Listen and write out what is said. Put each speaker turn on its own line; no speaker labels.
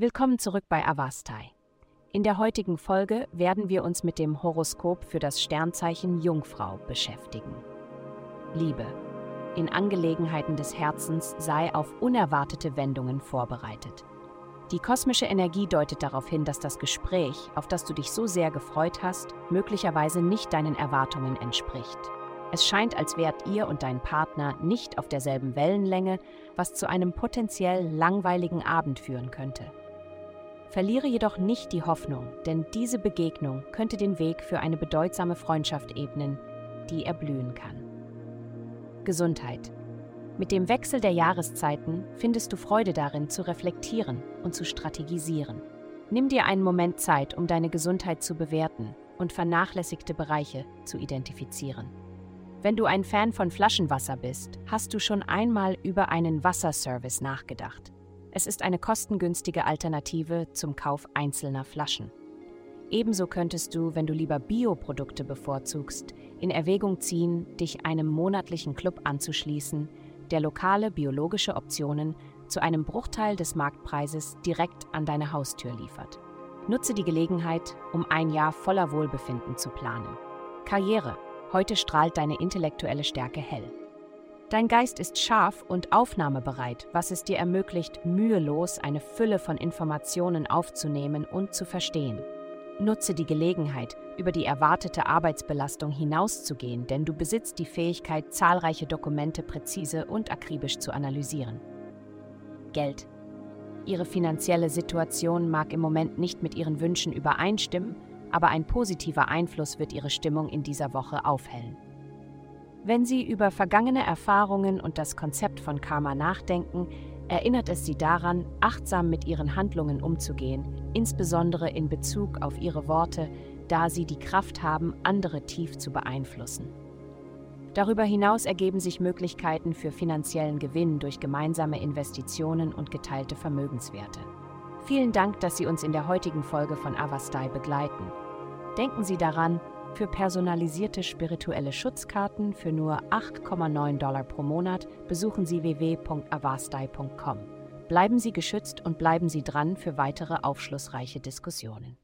Willkommen zurück bei Avastai. In der heutigen Folge werden wir uns mit dem Horoskop für das Sternzeichen Jungfrau beschäftigen. Liebe. In Angelegenheiten des Herzens sei auf unerwartete Wendungen vorbereitet. Die kosmische Energie deutet darauf hin, dass das Gespräch, auf das du dich so sehr gefreut hast, möglicherweise nicht deinen Erwartungen entspricht. Es scheint, als wärt ihr und dein Partner nicht auf derselben Wellenlänge, was zu einem potenziell langweiligen Abend führen könnte. Verliere jedoch nicht die Hoffnung, denn diese Begegnung könnte den Weg für eine bedeutsame Freundschaft ebnen, die erblühen kann. Gesundheit. Mit dem Wechsel der Jahreszeiten findest du Freude darin, zu reflektieren und zu strategisieren. Nimm dir einen Moment Zeit, um deine Gesundheit zu bewerten und vernachlässigte Bereiche zu identifizieren. Wenn du ein Fan von Flaschenwasser bist, hast du schon einmal über einen Wasserservice nachgedacht. Es ist eine kostengünstige Alternative zum Kauf einzelner Flaschen. Ebenso könntest du, wenn du lieber Bioprodukte bevorzugst, in Erwägung ziehen, dich einem monatlichen Club anzuschließen, der lokale biologische Optionen zu einem Bruchteil des Marktpreises direkt an deine Haustür liefert. Nutze die Gelegenheit, um ein Jahr voller Wohlbefinden zu planen. Karriere. Heute strahlt deine intellektuelle Stärke hell. Dein Geist ist scharf und aufnahmebereit, was es dir ermöglicht, mühelos eine Fülle von Informationen aufzunehmen und zu verstehen. Nutze die Gelegenheit, über die erwartete Arbeitsbelastung hinauszugehen, denn du besitzt die Fähigkeit, zahlreiche Dokumente präzise und akribisch zu analysieren. Geld. Ihre finanzielle Situation mag im Moment nicht mit Ihren Wünschen übereinstimmen, aber ein positiver Einfluss wird Ihre Stimmung in dieser Woche aufhellen. Wenn Sie über vergangene Erfahrungen und das Konzept von Karma nachdenken, erinnert es Sie daran, achtsam mit Ihren Handlungen umzugehen, insbesondere in Bezug auf Ihre Worte, da sie die Kraft haben, andere tief zu beeinflussen. Darüber hinaus ergeben sich Möglichkeiten für finanziellen Gewinn durch gemeinsame Investitionen und geteilte Vermögenswerte. Vielen Dank, dass Sie uns in der heutigen Folge von Avastai begleiten. Denken Sie daran, für personalisierte spirituelle Schutzkarten für nur 8,9 Dollar pro Monat besuchen Sie www.avastai.com. Bleiben Sie geschützt und bleiben Sie dran für weitere aufschlussreiche Diskussionen.